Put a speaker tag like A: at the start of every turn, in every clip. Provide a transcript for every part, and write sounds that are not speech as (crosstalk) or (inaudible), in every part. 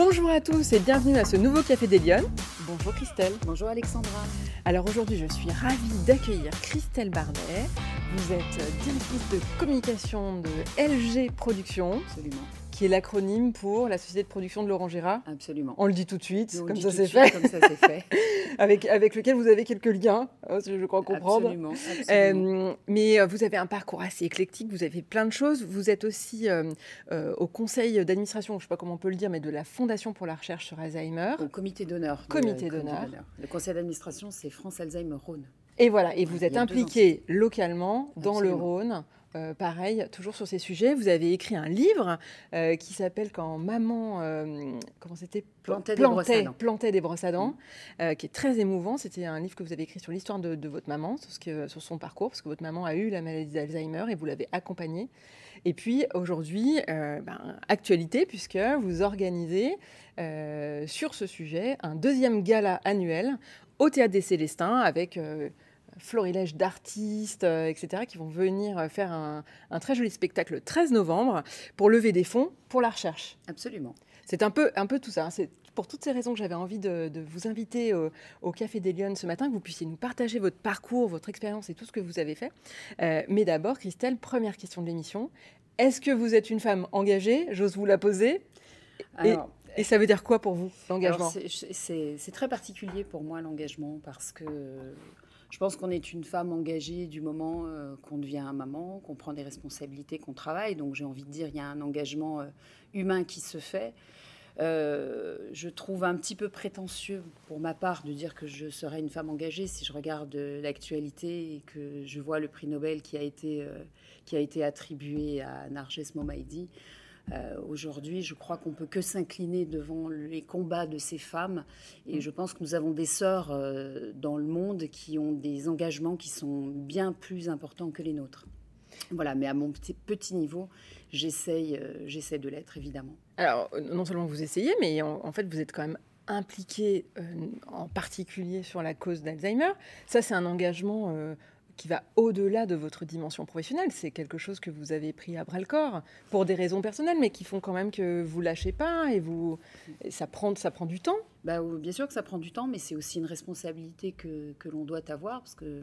A: Bonjour à tous et bienvenue à ce nouveau Café des Lyonnes. Bonjour Christelle.
B: Bonjour Alexandra.
A: Alors aujourd'hui, je suis ravie d'accueillir Christelle Bardet. Vous êtes directrice de communication de LG Productions.
B: Absolument
A: qui est l'acronyme pour la société de production de Laurent Gérard.
B: Absolument.
A: On le dit tout de suite, comme, ça c'est fait.
B: comme ça c'est fait. (laughs)
A: avec, avec lequel vous avez quelques liens, hein, je crois comprendre.
B: Absolument. absolument.
A: Euh, mais euh, vous avez un parcours assez éclectique, vous avez plein de choses. Vous êtes aussi euh, au conseil d'administration, je ne sais pas comment on peut le dire, mais de la Fondation pour la recherche sur Alzheimer.
B: Au comité d'honneur.
A: Comité d'honneur.
B: Le conseil d'administration, c'est France Alzheimer Rhône.
A: Et voilà, et vous êtes impliqué localement dans le Rhône euh, pareil, toujours sur ces sujets. Vous avez écrit un livre euh, qui s'appelle Quand maman, euh, comment c'était
B: plantait, des brosses à dents,
A: plantait des brosses à dents qui est très émouvant. C'était un livre que vous avez écrit sur l'histoire de, votre maman, sur, ce que, sur son parcours, parce que votre maman a eu la maladie d'Alzheimer et vous l'avez accompagnée. Et puis aujourd'hui, ben, actualité, puisque vous organisez sur ce sujet un deuxième gala annuel au Théâtre des Célestins avec florilège d'artistes, euh, etc., qui vont venir euh, faire un, très joli spectacle le 13 novembre pour lever des fonds pour la recherche.
B: Absolument.
A: C'est un peu, un peu tout ça. Hein. C'est pour toutes ces raisons que j'avais envie de, vous inviter au, Café des Lyonnes ce matin, que vous puissiez nous partager votre parcours, votre expérience et tout ce que vous avez fait. Euh, mais d'abord, Christelle, première question de l'émission. Est-ce que vous êtes une femme engagée? J'ose vous la poser. et, ça veut dire quoi pour vous, l'engagement?
B: C'est très particulier pour moi, l'engagement, parce que je pense qu'on est une femme engagée du moment euh, qu'on devient maman, qu'on prend des responsabilités, qu'on travaille. Donc j'ai envie de dire, il y a un engagement euh, humain qui se fait. Euh, je trouve un petit peu prétentieux pour ma part de dire que je serais une femme engagée si je regarde l'actualité et que je vois le prix Nobel qui a été, qui a été attribué à Narges Momaidi. Euh, aujourd'hui, je crois qu'on peut que s'incliner devant les combats de ces femmes. Et je pense que nous avons des sœurs euh, dans le monde qui ont des engagements qui sont bien plus importants que les nôtres. Voilà, mais à mon petit, petit niveau, j'essaye, euh, j'essaie de l'être, évidemment.
A: Alors, non seulement vous essayez, mais en, fait, vous êtes quand même impliqué en particulier sur la cause d'Alzheimer. Ça, c'est un engagement qui va au-delà de votre dimension professionnelle. C'est quelque chose que vous avez pris à bras le corps pour des raisons personnelles, mais qui font quand même que vous lâchez pas et vous ça prend ça prend du temps.
B: Bah, bien sûr que ça prend du temps, mais c'est aussi une responsabilité que, que l'on doit avoir parce que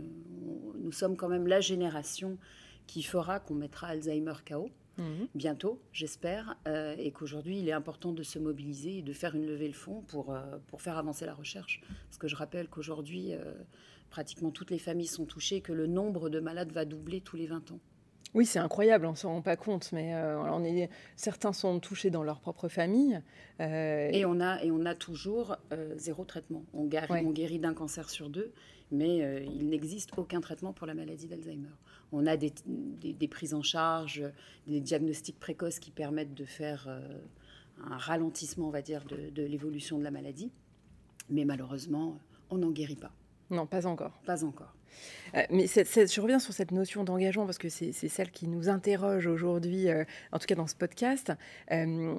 B: nous sommes quand même la génération qui fera qu'on mettra Alzheimer KO. Mhm. bientôt, j'espère, euh, et qu'aujourd'hui, il est important de se mobiliser et de faire une levée de fonds pour, euh, pour faire avancer la recherche. Parce que je rappelle qu'aujourd'hui, euh, pratiquement toutes les familles sont touchées, que le nombre de malades va doubler tous les 20 ans.
A: Oui, c'est incroyable, on ne s'en rend pas compte, mais euh, on est, certains sont touchés dans leur propre famille.
B: Euh, et, on a, et on a toujours euh, zéro traitement. On guérit, on guérit d'un cancer sur deux, mais il n'existe aucun traitement pour la maladie d'Alzheimer. On a des, des, prises en charge, des diagnostics précoces qui permettent de faire un ralentissement, on va dire, de, de l'évolution de la maladie, mais malheureusement, on n'en guérit pas.
A: Non, pas encore.
B: Pas encore.
A: Euh, mais je reviens sur cette notion d'engagement parce que c'est celle qui nous interroge aujourd'hui, euh, en tout cas dans ce podcast. Euh,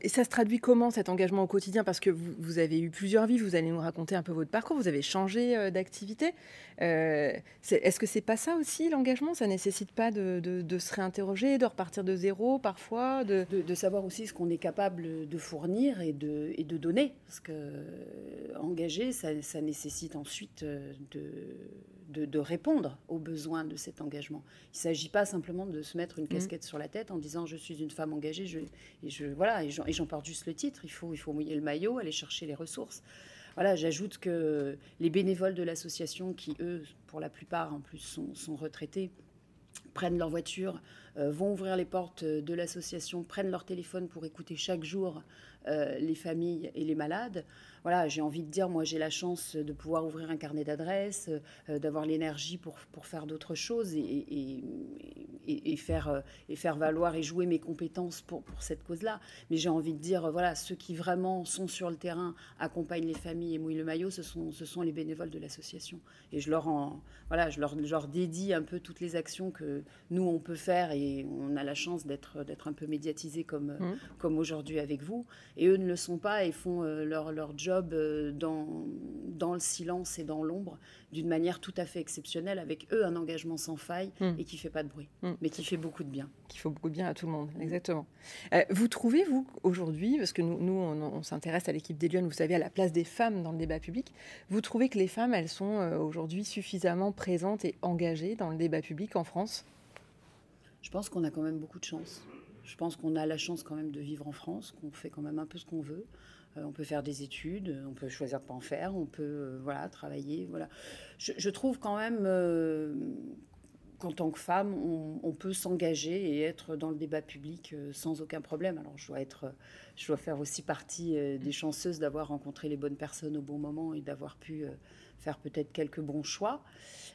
A: et ça se traduit comment cet engagement au quotidien? Parce que vous, avez eu plusieurs vies, vous allez nous raconter un peu votre parcours, vous avez changé euh, d'activité. Euh, est-ce que c'est pas ça aussi l'engagement? Ça nécessite pas de, se réinterroger, de repartir de zéro parfois
B: de... savoir aussi ce qu'on est capable de fournir et de, et donner. Parce que euh, engager, ça, ça nécessite ensuite de de, répondre aux besoins de cet engagement. Il ne s'agit pas simplement de se mettre une mmh. casquette sur la tête en disant je suis une femme engagée je, et je voilà et j'en porte juste le titre. Il faut il faut mouiller le maillot, aller chercher les ressources. Voilà, j'ajoute que les bénévoles de l'association, qui eux, pour la plupart en plus, sont, retraités, prennent leur voiture, vont ouvrir les portes de l'association, prennent leur téléphone pour écouter chaque jour euh, les familles et les malades. Voilà, j'ai envie de dire, moi j'ai la chance de pouvoir ouvrir un carnet d'adresses, euh, d'avoir l'énergie pour, pour faire d'autres choses et, et, faire, euh, et faire valoir et jouer mes compétences pour, pour cette cause-là. Mais j'ai envie de dire, voilà, ceux qui vraiment sont sur le terrain, accompagnent les familles et mouillent le maillot, ce sont, ce sont les bénévoles de l'association. Et je leur, en, voilà, je leur, leur dédie un peu toutes les actions que nous, on peut faire et on a la chance d'être un peu médiatisé comme, mmh. comme aujourd'hui avec vous. Et eux ne le sont pas et font leur, leur job dans, dans le silence et dans l'ombre d'une manière tout à fait exceptionnelle, avec eux un engagement sans faille hmm. et qui fait pas de bruit, hmm. mais qui fait beaucoup de bien.
A: Qui fait beaucoup de bien à tout le monde, exactement. vous trouvez, vous, aujourd'hui, parce que nous, nous on, s'intéresse à l'équipe des Lyonnes, vous savez, à la place des femmes dans le débat public, vous trouvez que les femmes, elles sont aujourd'hui suffisamment présentes et engagées dans le débat public en France?
B: Je pense qu'on a quand même beaucoup de chance. Je pense qu'on a la chance quand même de vivre en France, qu'on fait quand même un peu ce qu'on veut. Euh, on peut faire des études, on peut choisir de pas en faire, on peut euh, voilà travailler. Voilà. Je, trouve quand même euh, qu'en tant que femme, on, peut s'engager et être dans le débat public sans aucun problème. Alors je dois être, je dois faire aussi partie des chanceuses d'avoir rencontré les bonnes personnes au bon moment et d'avoir pu faire peut-être quelques bons choix.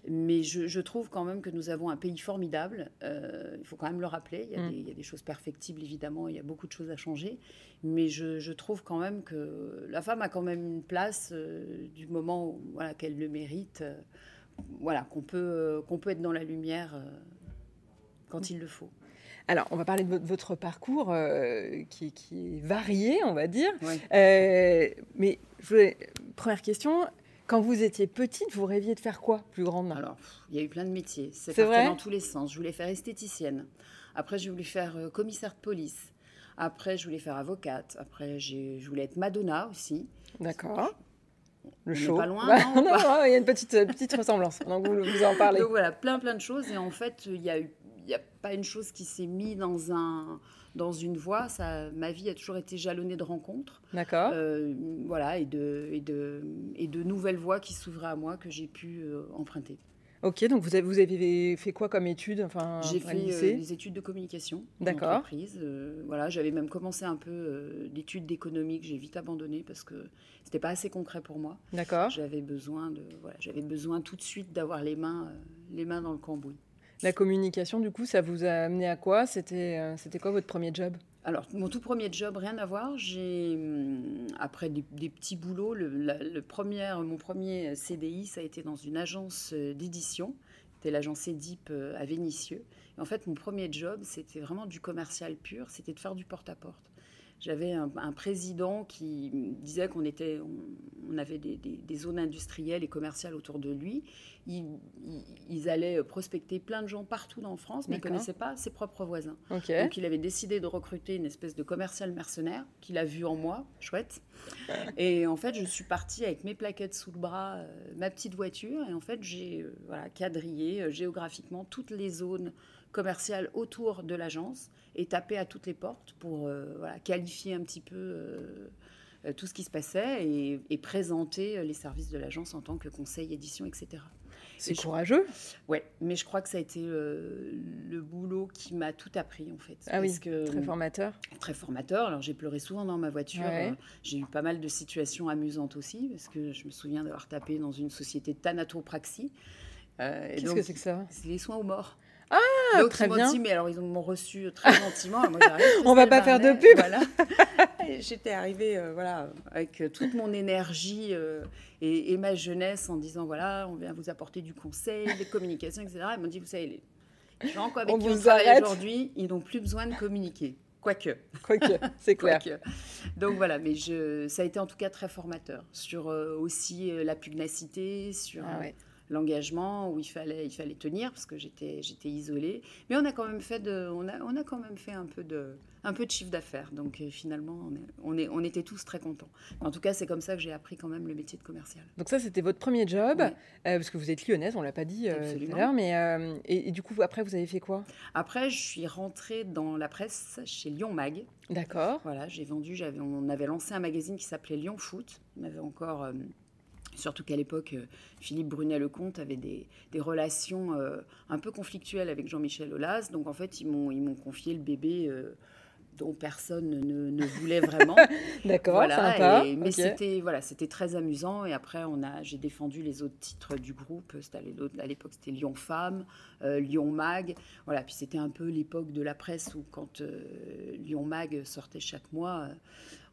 B: Mais je, trouve quand même que nous avons un pays formidable. Euh, il faut quand même le rappeler. Mm. Il y, a des, choses perfectibles, évidemment. Il y a beaucoup de choses à changer. Mais je, trouve quand même que la femme a quand même une place euh, du moment voilà, qu'elle le mérite. Euh, voilà, qu'on peut, qu'on peut être dans la lumière quand il le faut.
A: Alors, on va parler de votre parcours qui, est varié, on va dire. mais je première question, quand vous étiez petite, vous rêviez de faire quoi plus grande
B: Alors, il y a eu plein de métiers. C'est vrai? dans tous les sens. Je voulais faire esthéticienne. Après, je voulais faire euh, commissaire de police. Après, je voulais faire avocate. Après, je voulais être Madonna aussi.
A: D'accord.
B: Le show. Pas loin, (laughs) non,
A: Il y a une petite, petite ressemblance. Donc, vous, vous en parlez.
B: Donc, voilà, plein, plein de choses. Et en fait, il y a eu il n'y a pas une chose qui s'est mise dans un dans une voie. Ça, ma vie a toujours été jalonnée de rencontres.
A: D'accord.
B: Euh, voilà, et de, et, de, et de nouvelles voies qui s'ouvraient à moi que j'ai pu euh, emprunter.
A: Ok, donc vous avez, vous avez fait quoi comme études enfin,
B: J'ai fait euh, des études de communication
A: D'accord.
B: voilà, j'avais même commencé un peu d'études d'économie que j'ai vite abandonné parce que c'était pas assez concret pour moi.
A: D'accord.
B: J'avais besoin de, voilà, j'avais besoin tout de suite d'avoir les mains, les mains dans le cambouis.
A: La communication, du coup, ça vous a amené à quoi? C'était euh, c'était quoi votre premier job?
B: Alors, mon tout premier job, rien à voir. J'ai, hum, après des, petits boulots, le, premier, mon premier CDI, ça a été dans une agence euh, d'édition. C'était l'agence Edip euh, à Vénissieux. en fait, mon premier job, c'était vraiment du commercial pur. C'était de faire du porte-à-porte. J'avais un, président qui disait qu'on était, on, avait des, zones industrielles et commerciales autour de lui. Ils, allaient prospecter plein de gens partout en France, mais ils ne connaissaient pas ses propres voisins. Donc il avait décidé de recruter une espèce de commercial mercenaire qu'il a vu en moi, chouette. (laughs) Et en fait, je suis partie avec mes plaquettes sous le bras, euh, ma petite voiture, et en fait, j'ai euh, voilà, quadrillé euh, géographiquement toutes les zones commerciales autour de l'agence et taper à toutes les portes pour euh, voilà, qualifier un petit peu euh, euh, tout ce qui se passait et, présenter les services de l'agence en tant que conseil, édition, etc.
A: C'est courageux.
B: Ouais, mais je crois que ça a été le boulot qui m'a tout appris en fait.
A: Ah oui, très formateur.
B: Très formateur. Alors j'ai pleuré souvent dans ma voiture. j'ai eu pas mal de situations amusantes aussi parce que je me souviens d'avoir tapé dans une société de thanatopraxie.
A: Qu'est-ce que c'est que ça?
B: C'est les soins aux morts.
A: Ah, très bien.
B: Dit, mais alors ils m'ont reçu très gentiment. Moi, (laughs)
A: On va pas faire de pub.
B: Voilà. (laughs) J'étais arrivée euh, voilà, avec toute mon énergie euh, et, ma jeunesse en disant voilà, on vient vous apporter du conseil, des communications, etc. Ils m'ont dit vous savez, les gens quoi, avec on qui on travaille aujourd'hui, ils n'ont plus besoin de communiquer. Quoique.
A: Quoique, c'est (laughs) clair.
B: Donc voilà, mais je, ça a été en tout cas très formateur sur euh, aussi la pugnacité, sur. Ah l'engagement où il fallait, il fallait tenir parce que j'étais, j'étais isolée. Mais on a quand même fait, de, on a, on a quand même fait un peu de, un peu de chiffre d'affaires. Donc euh, finalement, on, est, on, était tous très contents. En tout cas, c'est comme ça que j'ai appris quand même le métier de commercial.
A: Donc ça, c'était votre premier job, euh, parce que vous êtes lyonnaise, on l'a pas dit euh, tout à l'heure. Mais et, du coup, après, vous avez fait quoi?
B: Après, je suis rentrée dans la presse chez Lyon Mag.
A: D'accord.
B: Voilà, j'ai vendu, j'avais, on avait lancé un magazine qui s'appelait Lyon Foot. On avait encore Surtout qu'à l'époque, euh, Philippe Brunet-Lecomte avait des, relations euh, un peu conflictuelles avec Jean-Michel Aulas. Donc en fait, ils m'ont confié le bébé euh, dont personne ne, voulait vraiment. (laughs)
A: D'accord, voilà,
B: mais c'était voilà, c'était très amusant. Et après, on a, j'ai défendu les autres titres du groupe. À l'époque, c'était Lyon Femme, Lyon Mag. Voilà, puis c'était un peu l'époque de la presse où quand Lyon Mag sortait chaque mois,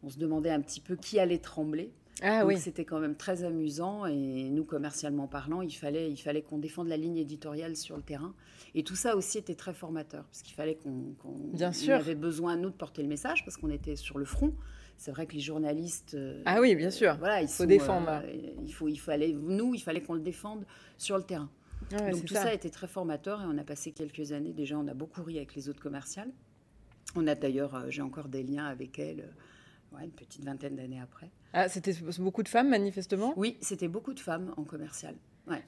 B: on se demandait un petit peu qui allait trembler. Ah Donc c'était quand même très amusant et nous, commercialement parlant, il fallait, il fallait qu'on défende la ligne éditoriale sur le terrain. Et tout ça aussi était très formateur parce qu'il fallait qu'on qu avait besoin, nous, de porter le message parce qu'on était sur le front. C'est vrai que les journalistes.
A: Euh, ah oui, bien sûr.
B: voilà, il faut défendre. Euh, il, faut, il fallait, nous, il fallait qu'on le défende sur le terrain. Donc tout ça. a été très formateur et on a passé quelques années. Déjà, on a beaucoup ri avec les autres commerciales. On a d'ailleurs, euh, j'ai encore des liens avec elles une petite vingtaine d'années après.
A: Ah, c'était beaucoup de femmes, manifestement?
B: Oui, c'était beaucoup de femmes en commercial.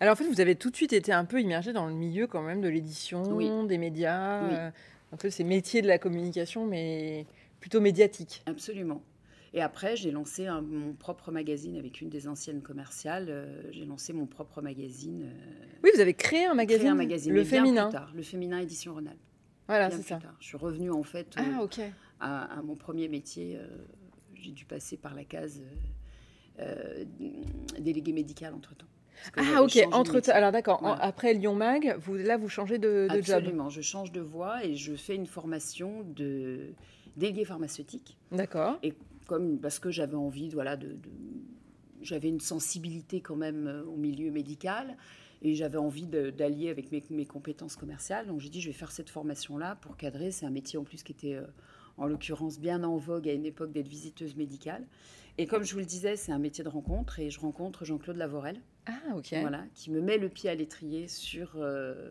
A: Alors en fait, vous avez tout de suite été un peu immergé dans le milieu quand même de l'édition, des médias, euh, un peu ces métiers de la communication, mais plutôt médiatiques.
B: Absolument. Et après, j'ai lancé mon propre magazine avec une des anciennes commerciales. Euh, j'ai lancé mon propre magazine. Euh,
A: oui, vous avez créé un magazine,
B: créé un magazine le féminin. tard, le féminin édition Rhône-Alpes.
A: Voilà, c'est ça.
B: Je suis revenue en fait
A: ah,
B: à, à, mon premier métier j'ai dû passer par la case euh, délégué médical entre-temps.
A: Ah ok, entre alors d'accord. Après Lyon Mag, vous là vous changez de, de
B: job. Absolument, je change de voie et je fais une formation de délégué pharmaceutique.
A: D'accord.
B: Et comme parce que j'avais envie, voilà, de, j'avais une sensibilité quand même euh, au milieu médical et j'avais envie d'allier avec mes, mes, compétences commerciales. Donc j'ai dit je vais faire cette formation là pour cadrer. C'est un métier en plus qui était euh, en l'occurrence bien en vogue à une époque d'être visiteuse médicale. Et comme je vous le disais, c'est un métier de rencontre et je rencontre Jean-Claude Lavorel.
A: Ah, ok.
B: Voilà, qui me met le pied à l'étrier sur euh,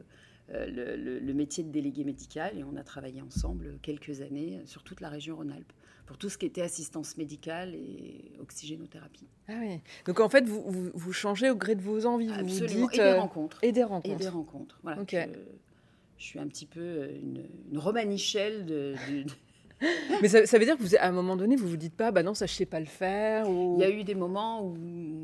B: euh, le, métier de délégué médical et on a travaillé ensemble quelques années sur toute la région Rhône-Alpes pour tout ce qui était assistance médicale et oxygénothérapie.
A: Ah oui. Donc en fait, vous, vous, changez au gré de vos envies.
B: Absolument.
A: Vous
B: dites, et des rencontres.
A: Et des rencontres.
B: Et des rencontres. Voilà. Je, je, suis un petit peu une, une romanichelle de, de (laughs)
A: mais ça, veut dire que vous, à un moment donné, vous vous dites pas, bah non, ça je sais pas le faire. Ou...
B: Il y a eu des moments où,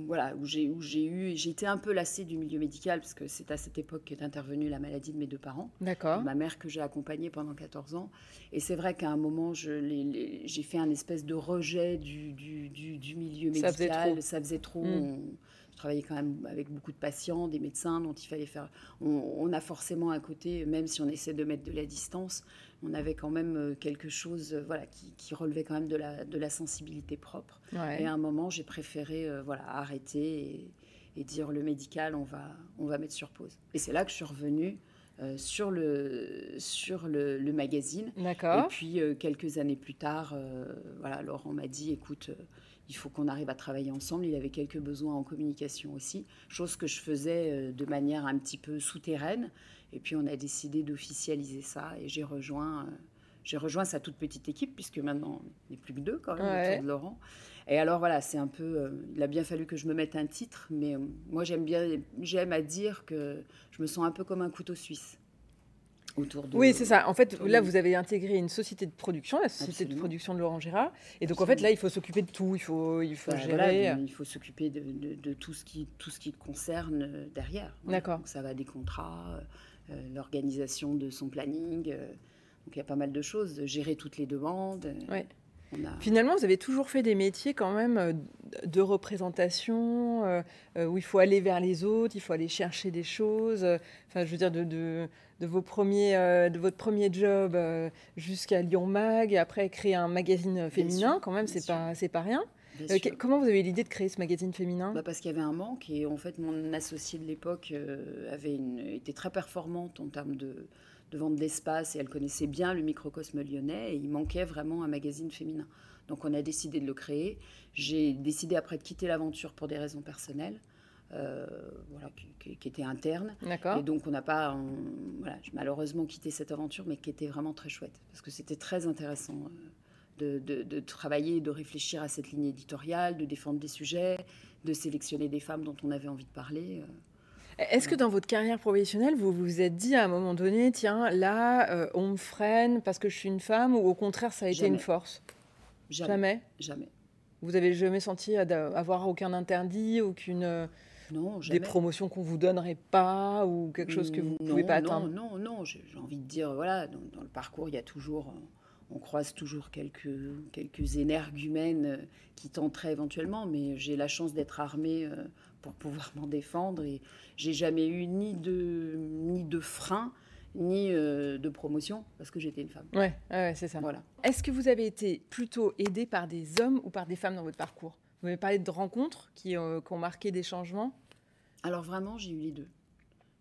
B: voilà, où j'ai où j'ai eu, j'ai été un peu lassée du milieu médical parce que c'est à cette époque qu'est intervenue la maladie de mes deux parents.
A: D'accord.
B: Ma mère que j'ai accompagnée pendant 14 ans. Et c'est vrai qu'à un moment, j'ai fait un espèce de rejet du, du, du, milieu médical. Ça faisait trop. Ça faisait trop. Hmm. Je travaillais quand même avec beaucoup de patients, des médecins dont il fallait faire. On, on a forcément à côté, même si on essaie de mettre de la distance, on avait quand même euh, quelque chose euh, voilà, qui, relevait quand même de la, de la sensibilité propre. Et à un moment, j'ai préféré euh, voilà, arrêter et, dire le médical, on va, on va mettre sur pause. Et c'est là que je suis revenue sur, le, sur le, magazine.
A: D'accord.
B: Et puis, quelques années plus tard, voilà, Laurent m'a dit, écoute, il faut qu'on arrive à travailler ensemble. Il avait quelques besoins en communication aussi, chose que je faisais de manière un petit peu souterraine. Et puis on a décidé d'officialiser ça et j'ai rejoint, euh, j'ai rejoint sa toute petite équipe puisque maintenant on n'est plus que deux quand même autour de Laurent. Et alors voilà, c'est un peu, euh, il a bien fallu que je me mette un titre, mais euh, moi j'aime bien, j'aime à dire que je me sens un peu comme un couteau suisse. Autour de,
A: oui, c'est ça. En fait, là, vous avez intégré une société de production, la société de production de Laurent Gérard. Et donc, en fait, là, il faut s'occuper de tout. Il faut, il faut bah, gérer.
B: il faut s'occuper de, de, tout, ce qui, tout ce qui concerne derrière.
A: D'accord.
B: Ça va des contrats, euh, l'organisation de son planning. Euh, donc il y a pas mal de choses, gérer toutes les demandes.
A: Ouais. Finalement, vous avez toujours fait des métiers quand même euh, de représentation, où il faut aller vers les autres, il faut aller chercher des choses. Enfin, je veux dire, de, de, de vos premiers, de votre premier job jusqu'à Lyon Mag, et après créer un magazine féminin, quand même, c'est pas, c'est pas rien. Euh, comment vous avez eu l'idée de créer ce magazine féminin?
B: Bah Parce qu'il y avait un manque et en fait mon associée de l'époque euh, avait une, était très performante en termes de, de vente d'espace et elle connaissait bien le microcosme lyonnais et il manquait vraiment un magazine féminin. Donc on a décidé de le créer. J'ai décidé après de quitter l'aventure pour des raisons personnelles. Euh, voilà, qui, qui, était interne. Et donc, on n'a pas, voilà, malheureusement quitté cette aventure, mais qui était vraiment très chouette, parce que c'était très intéressant de, travailler, de réfléchir à cette ligne éditoriale, de défendre des sujets, de sélectionner des femmes dont on avait envie de parler.
A: Euh. Est-ce que dans votre carrière professionnelle, vous vous êtes dit à un moment donné, tiens, là, euh, on me freine parce que je suis une femme, ou au contraire, ça a été une force?
B: Jamais. Jamais?
A: Vous avez jamais senti avoir aucun interdit, aucune euh,
B: non,
A: des promotions qu'on vous donnerait pas ou quelque chose que vous ne pouvez pas atteindre?
B: Non, non, non. J'ai envie de dire, voilà, dans, le parcours, il y a toujours on croise toujours quelques, quelques énergumènes euh, qui tenteraient éventuellement, mais j'ai la chance d'être armée euh, pour pouvoir (laughs) m'en défendre et j'ai jamais eu ni de, ni de frein ni euh, de promotion parce que j'étais une femme.
A: Ouais, ouais c'est ça.
B: Voilà.
A: Est-ce que vous avez été plutôt aidée par des hommes ou par des femmes dans votre parcours? Vous m'avez parlé de rencontres qui, qui, ont marqué des changements.
B: Alors vraiment, qui, ont marqué des changements Alors vraiment, j'ai eu les deux.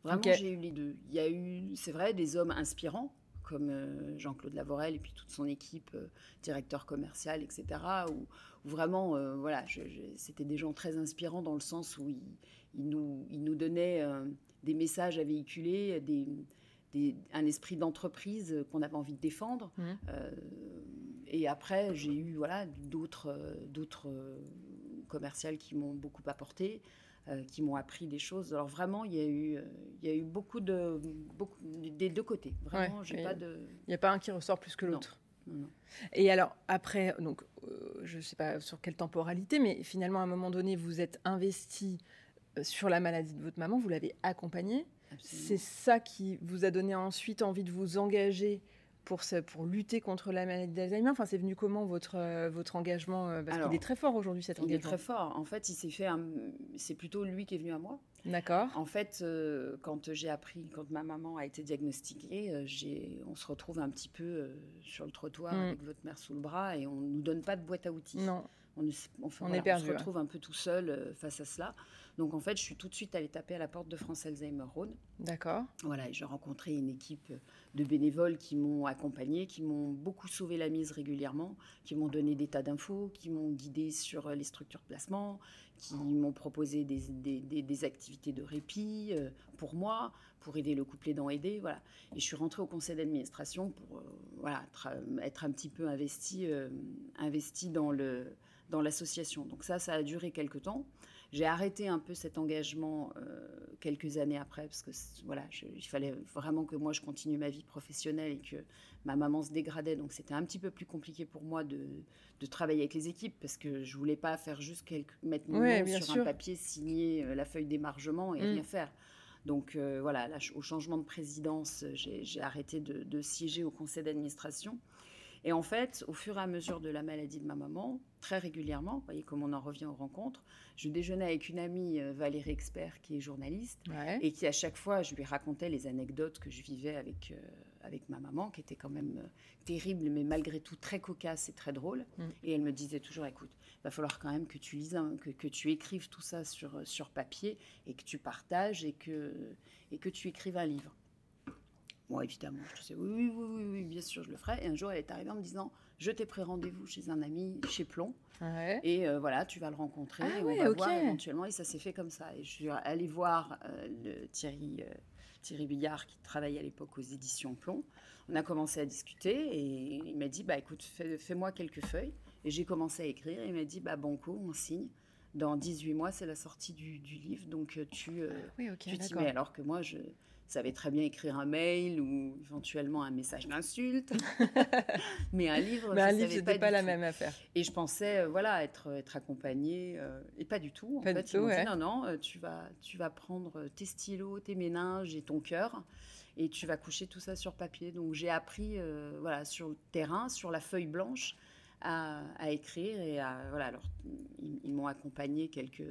B: Vraiment, j'ai eu les deux. Il y a eu, c'est vrai, des hommes inspirants comme euh, Jean-Claude Lavorel et puis toute son équipe, euh, directeur commercial, etc. Où, vraiment, euh, voilà, c'était des gens très inspirants dans le sens où ils, nous, ils nous donnaient des messages à véhiculer, des, un esprit d'entreprise qu'on avait envie de défendre. Mmh. et après, j'ai eu voilà d'autres d'autres commerciales qui m'ont beaucoup apporté. Euh, qui m'ont appris des choses. Alors vraiment, il y a eu, euh, il y a eu beaucoup de, beaucoup, des deux côtés. Vraiment, j'ai pas de.
A: Il n'y a pas un qui ressort plus que l'autre. Et alors après, donc, euh, je ne sais pas sur quelle temporalité, mais finalement, à un moment donné, vous êtes investi sur la maladie de votre maman, vous l'avez accompagnée. C'est ça qui vous a donné ensuite envie de vous engager pour, pour lutter contre la maladie d'Alzheimer Enfin, c'est venu comment votre, euh, votre engagement euh, Parce qu'il est très fort aujourd'hui, cet engagement.
B: Il est très fort. En fait, il s'est fait. C'est plutôt lui qui est venu à moi.
A: D'accord.
B: En fait, euh, quand j'ai appris, quand ma maman a été diagnostiquée, j'ai, on se retrouve un petit peu sur le trottoir mm. avec votre mère sous le bras et on ne nous donne pas de boîte à outils.
A: Non.
B: On, on, est perdu, on se retrouve un peu tout seul face à cela. Donc en fait, je suis tout de suite allée taper à la porte de France Alzheimer Rhône.
A: D'accord.
B: Voilà, et j'ai rencontré une équipe de bénévoles qui m'ont accompagnée, qui m'ont beaucoup sauvé la mise régulièrement, qui m'ont donné des tas d'infos, qui m'ont guidé sur les structures de placement, qui m'ont proposé des, activités de répit euh, pour moi, pour aider le couple aidant aider. Voilà. Et je suis rentrée au conseil d'administration pour euh, voilà, être un petit peu investie euh, investi dans le dans l'association. Donc ça, ça a duré quelques temps. J'ai arrêté un peu cet engagement euh, quelques années après, parce que voilà, il fallait vraiment que moi je continue ma vie professionnelle et que ma maman se dégradait. Donc c'était un petit peu plus compliqué pour moi de, de, travailler avec les équipes, parce que je voulais pas faire juste quelques, mettre mon nom sur un papier, signer euh, la feuille d'émargement et mm. rien faire. Donc euh, voilà, au changement de présidence, j'ai arrêté de, de, siéger au conseil d'administration. Et en fait, au fur et à mesure de la maladie de ma maman, très régulièrement, vous voyez comme on en revient aux rencontres, je déjeunais avec une amie, euh, Valérie Expert, qui est journaliste, et qui à chaque fois, je lui racontais les anecdotes que je vivais avec, euh, avec ma maman, qui étaient quand même euh, terribles, mais malgré tout très cocasses et très drôles. Mm. Et elle me disait toujours, écoute, il va falloir quand même que tu lises, que, que, tu écrives tout ça sur, sur papier, et que tu partages, et que, et que tu écrives un livre. Bon, évidemment, je disais oui, oui, oui, oui, bien sûr, je le ferai. Et un jour, elle est arrivée en me disant Je t'ai pris rendez-vous chez un ami, chez Plomb. Et euh, voilà, tu vas le rencontrer. Ah et on va voir éventuellement. Et ça s'est fait comme ça. Et je suis allée voir euh, le Thierry, euh, Thierry Billard, qui travaillait à l'époque aux éditions Plomb. On a commencé à discuter et il m'a dit bah, Écoute, fais-moi quelques feuilles. Et j'ai commencé à écrire. Et il m'a dit bah, Banco, on signe dans 18 mois, c'est la sortie du, livre, donc tu oui, tu t'y mets. Alors que moi, je, savait très bien écrire un mail ou éventuellement un message d'insulte. (laughs) mais un livre,
A: mais un livre, c'était pas, la même affaire.
B: Et je pensais, euh, voilà, être, être accompagnée, euh, et pas du tout. En
A: pas
B: fait,
A: du tout,
B: dit, non, non, euh, tu vas, tu vas prendre tes stylos, tes méninges et ton cœur, et tu vas coucher tout ça sur papier. Donc j'ai appris, voilà, sur le terrain, sur la feuille blanche, à, à écrire et à, voilà. Alors ils, ils m'ont accompagné quelques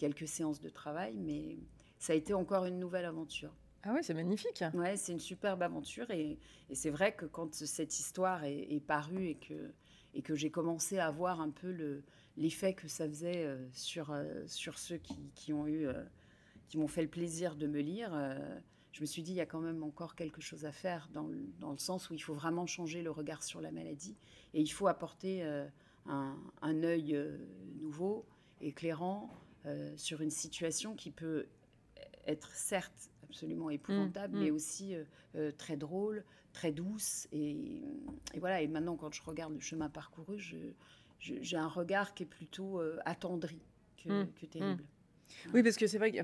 B: quelques séances de travail, mais ça a été encore une nouvelle aventure.
A: Ah ouais, c'est magnifique.
B: Ouais, c'est une superbe aventure et, et c'est vrai que quand cette histoire est, parue et que, et que j'ai commencé à voir un peu le, l'effet que ça faisait euh, sur, euh, sur ceux qui, qui ont eu, euh, qui m'ont fait le plaisir de me lire, je me suis dit il y a quand même encore quelque chose à faire dans le, dans le sens où il faut vraiment changer le regard sur la maladie et il faut apporter un, un œil nouveau, éclairant sur une situation qui peut être certes absolument épouvantable, mm, mais mm. aussi euh, euh, très drôle, très douce. Et, voilà, et maintenant, quand je regarde le chemin parcouru, j'ai un regard qui est plutôt euh, attendri que, mm, terrible.
A: Oui, parce que c'est vrai que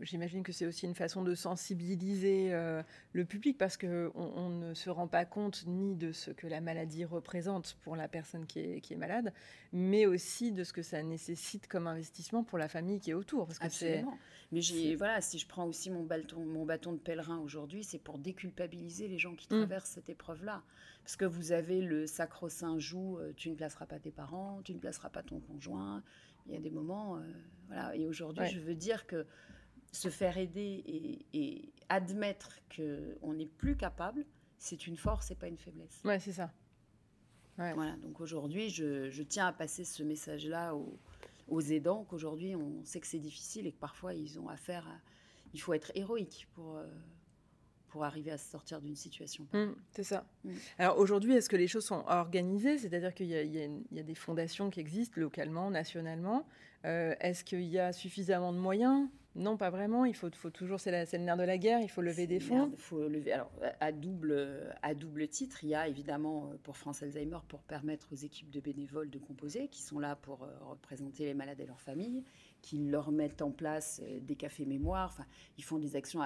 A: j'imagine que c'est aussi une façon de sensibiliser euh, le public parce qu'on on ne se rend pas compte ni de ce que la maladie représente pour la personne qui est, qui est malade, mais aussi de ce que ça nécessite comme investissement pour la famille qui est autour. Parce que
B: Absolument. Mais voilà, si je prends aussi mon bâton, mon bâton de pèlerin aujourd'hui, c'est pour déculpabiliser les gens qui mmh. traversent cette épreuve-là. Parce que vous avez le sacro-saint joug, euh, tu ne placeras pas tes parents, tu ne placeras pas ton conjoint, il y a des moments, euh, voilà. Et aujourd'hui, je veux dire que se faire aider et, admettre que on n'est plus capable, c'est une force et pas une faiblesse.
A: Ouais, c'est ça.
B: Voilà. Donc aujourd'hui, je, tiens à passer ce message-là aux, aux aidants qu'aujourd'hui on sait que c'est difficile et que parfois ils ont affaire à... Il faut être héroïque pour, pour arriver à se sortir d'une situation.
A: Mmh, c'est ça. Mmh. Alors aujourd'hui, est-ce que les choses sont organisées? C'est-à-dire qu'il y, y, a des fondations qui existent localement, nationalement. Euh, est-ce qu'il y a suffisamment de moyens? Non, pas vraiment. Il faut, faut toujours, c'est le nerf de la guerre. Il faut lever des fonds.
B: Il faut lever. Alors, à double, à double titre, il y a évidemment euh, pour France Alzheimer pour permettre aux équipes de bénévoles de composer, qui sont là pour euh, représenter les malades et leurs familles qui leur mettent en place euh, des cafés mémoire. Enfin, ils font des actions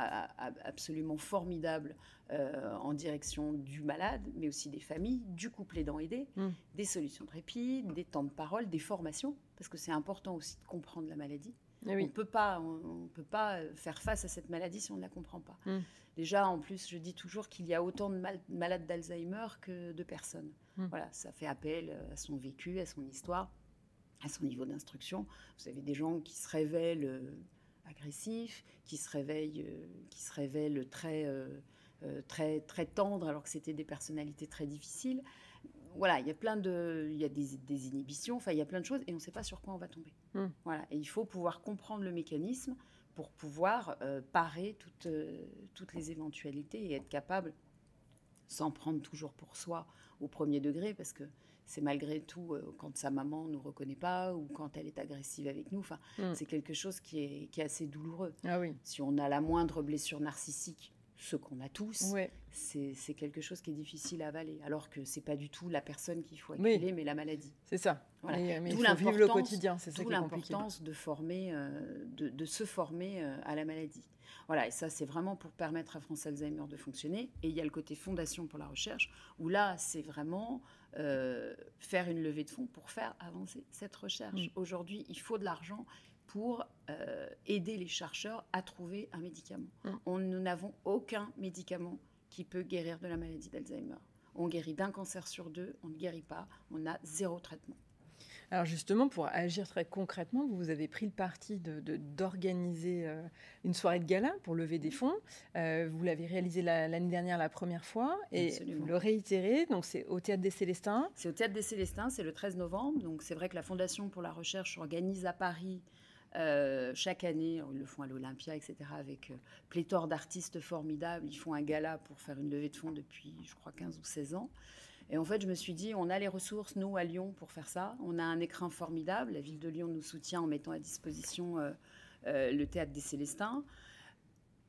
B: absolument formidables euh, en direction du malade, mais aussi des familles, du couple aidant aidé, mmh. des solutions de répit, des temps de parole, des formations, parce que c'est important aussi de comprendre la maladie. Eh on ne peut pas, on, peut pas euh, faire face à cette maladie si on ne la comprend pas. Mmh. Déjà, en plus, je dis toujours qu'il y a autant de malades d'Alzheimer que de personnes. Mmh. Voilà, ça fait appel à son vécu, à son histoire à son niveau d'instruction. Vous avez des gens qui se révèlent euh, agressifs, qui se réveillent, euh, qui se révèlent très, euh, très, très tendres, alors que c'était des personnalités très difficiles. Voilà, il y a plein de, il y a des, inhibitions, enfin il y a plein de choses, et on ne sait pas sur quoi on va tomber. Hmm. Voilà, et il faut pouvoir comprendre le mécanisme pour pouvoir parer toutes, toutes les éventualités et être capable, sans prendre toujours pour soi au premier degré, parce que c'est malgré tout euh, quand sa maman ne nous reconnaît pas ou quand elle est agressive avec nous. Enfin, mm. c'est quelque chose qui est, qui est assez douloureux.
A: Ah oui.
B: Si on a la moindre blessure narcissique, ce qu'on a tous, c'est quelque chose qui est difficile à avaler. Alors que c'est pas du tout la personne qu'il faut acculer, mais la maladie.
A: C'est ça. Voilà. Mais, il faut vivre le quotidien, c'est ça
B: l'importance de former, euh, de, de, se former euh, à la maladie. Voilà, et ça c'est vraiment pour permettre à France Alzheimer de fonctionner. Et il y a le côté fondation pour la recherche, où là c'est vraiment euh, faire une levée de fonds pour faire avancer cette recherche. Mm. Aujourd'hui, il faut de l'argent pour euh, aider les chercheurs à trouver un médicament. Mm. On, nous n'avons aucun médicament qui peut guérir de la maladie d'Alzheimer. On guérit d'un cancer sur deux, on ne guérit pas, on a zéro traitement.
A: Alors justement, pour agir très concrètement, vous avez pris le parti d'organiser de, euh, une soirée de gala pour lever des fonds. Euh, vous l'avez réalisé l'année dernière la première fois et vous le réitérez. Donc c'est au Théâtre des Célestins.
B: C'est au Théâtre des Célestins, c'est le 13 novembre. Donc c'est vrai que la Fondation pour la recherche organise à Paris euh, chaque année, ils le font à l'Olympia, etc., avec pléthore d'artistes formidables. Ils font un gala pour faire une levée de fonds depuis, je crois, 15 ou 16 ans. Et en fait, je me suis dit, on a les ressources, nous, à Lyon, pour faire ça. On a un écrin formidable. La ville de Lyon nous soutient en mettant à disposition euh, euh, le théâtre des Célestins.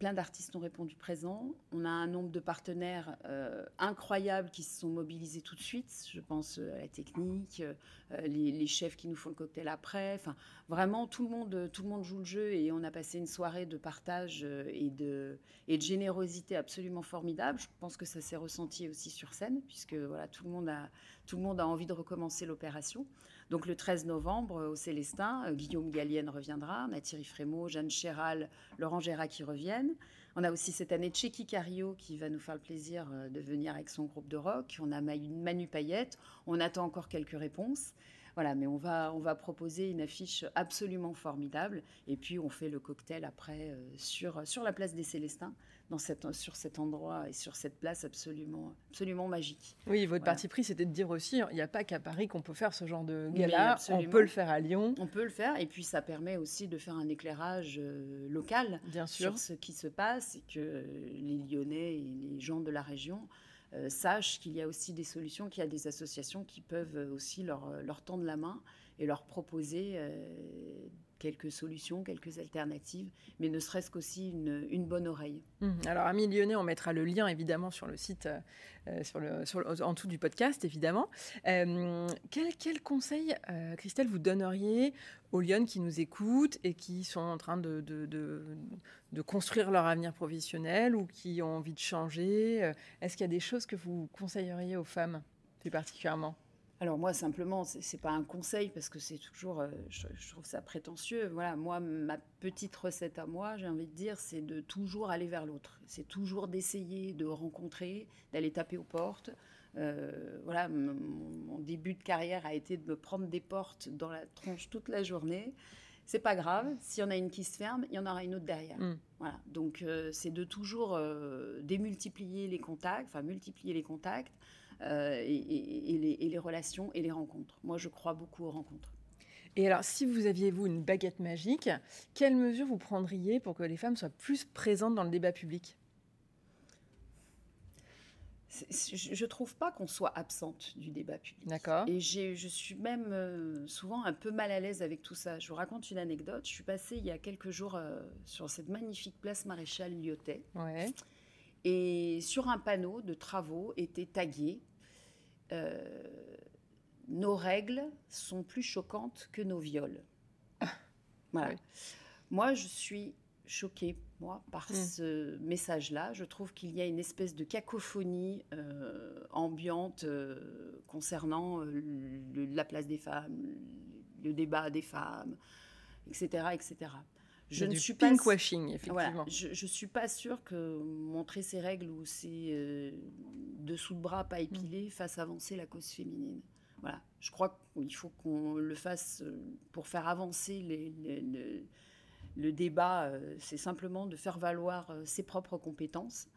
B: Plein d'artistes ont répondu présent. On a un nombre de partenaires euh, incroyables qui se sont mobilisés tout de suite. Je pense euh, à la technique, euh, les, chefs qui nous font le cocktail après. Enfin, vraiment, tout le, monde, tout le monde joue le jeu et on a passé une soirée de partage et de, et de générosité absolument formidable. Je pense que ça s'est ressenti aussi sur scène, puisque voilà, tout, le monde a, tout le monde a envie de recommencer l'opération. Donc le 13 novembre, au Célestin, Guillaume Gallienne reviendra, on a Thierry Jeanne Chéral, Laurent Gérard qui reviennent. On a aussi cette année Tchéki Cario qui va nous faire le plaisir euh, de venir avec son groupe de rock. On a Manu Payette. On attend encore quelques réponses. Voilà, mais on va, on va proposer une affiche absolument formidable. Et puis, on fait le cocktail après euh, sur, sur la place des Célestins, dans cette, sur cet endroit et sur cette place absolument, absolument magique.
A: Oui, votre parti pris, c'était de dire aussi, il n'y a pas qu'à Paris qu'on peut faire ce genre de gala. On peut le faire à Lyon.
B: On peut le faire. Et puis, ça permet aussi de faire un éclairage euh, local
A: Bien sûr.
B: sur ce qui se passe et que les Lyonnais et les gens de la région euh, sachent qu'il y a aussi des solutions, qu'il y a des associations qui peuvent euh, aussi leur, euh, leur tendre la main et leur proposer quelques solutions, quelques alternatives, mais ne serait-ce qu'aussi une, une, bonne oreille.
A: Mmh. Alors, Amis Lyonnais, on mettra le lien évidemment sur le site, sur le, sur en dessous du podcast, évidemment. quel, quel, conseil, Christelle, vous donneriez aux Lyonnes qui nous écoutent et qui sont en train de, de, de, construire leur avenir professionnel ou qui ont envie de changer? Euh, Est-ce qu'il y a des choses que vous conseilleriez aux femmes plus particulièrement?
B: Alors moi simplement, c'est pas un conseil parce que c'est toujours, euh, je, trouve ça prétentieux. Voilà, moi ma petite recette à moi, j'ai envie de dire, c'est de toujours aller vers l'autre. C'est toujours d'essayer de rencontrer, d'aller taper aux portes, euh, voilà, mon, début de carrière a été de me prendre des portes dans la tronche toute la journée. C'est pas grave, s'il y en a une qui se ferme, il y en aura une autre derrière. Mm. Voilà, donc euh, c'est de toujours euh, démultiplier les contacts, enfin multiplier les contacts et, les, et les relations et les rencontres. Moi, je crois beaucoup aux rencontres.
A: Et alors, si vous aviez, vous, une baguette magique, quelles mesures vous prendriez pour que les femmes soient plus présentes dans le débat public?
B: Je ne trouve pas qu'on soit absente du débat public.
A: D'accord.
B: Et je suis même euh, souvent un peu mal à l'aise avec tout ça. Je vous raconte une anecdote. Je suis passée il y a quelques jours euh, sur cette magnifique place Maréchal Lyotet.
A: Ouais.
B: Et sur un panneau de travaux était tagué euh, Nos règles sont plus choquantes que nos viols. voilà. Moi, je suis choquée, moi, par mm. ce message-là. Je trouve qu'il y a une espèce de cacophonie euh, ambiante euh, concernant la place des femmes, le débat des femmes, etc., etc.
A: Je ne suis pas washing, effectivement.
B: je ne suis pas sûre que montrer ses règles ou ses euh, dessous de bras pas épilés mm. fasse avancer la cause féminine. Voilà. Je crois qu'il faut qu'on le fasse euh, pour faire avancer les, le débat. Euh, c'est simplement de faire valoir ses propres compétences.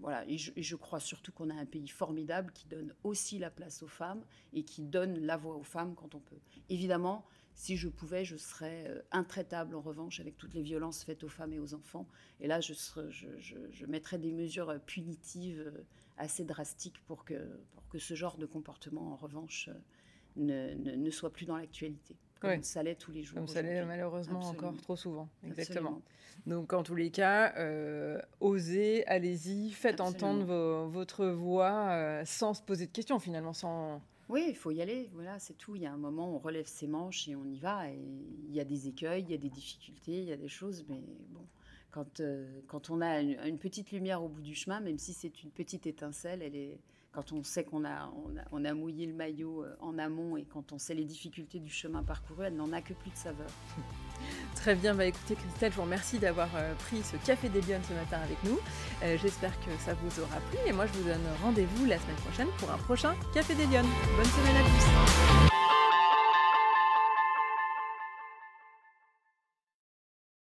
B: voilà, et je, et je, crois surtout qu'on a un pays formidable qui donne aussi la place aux femmes et qui donne la voix aux femmes quand on peut. Évidemment, si je pouvais, je serais euh, intraitable en revanche avec toutes les violences faites aux femmes et aux enfants. Et là, je, je, mettrais des mesures euh, punitives euh, assez drastiques pour que, pour que ce genre de comportement, en revanche, ne, ne, soit plus dans l'actualité. Comme ça l'est tous les jours.
A: Comme ça l'est malheureusement encore trop souvent. Exactement. Donc, en tous les cas, osez, allez-y, faites entendre votre voix sans se poser de questions, finalement, sans
B: oui, il faut y aller. Voilà, c'est tout. Il y a un moment on relève ses manches et on y va. Et il y a des écueils, il y a des difficultés, il y a des choses. Mais bon, quand, euh, quand on a une, petite lumière au bout du chemin, même si c'est une petite étincelle, elle est, quand on sait qu'on a, on a, mouillé le maillot euh, en amont et quand on sait les difficultés du chemin parcouru, elle n'en a que plus de saveur. (laughs)
A: Très bien, bah écoutez Christelle, je vous remercie d'avoir euh, pris ce café des Lyon ce matin avec nous. Euh, j'espère que ça vous aura plu et moi je vous donne rendez-vous la semaine prochaine pour un prochain Café des Lyon. Bonne semaine à tous.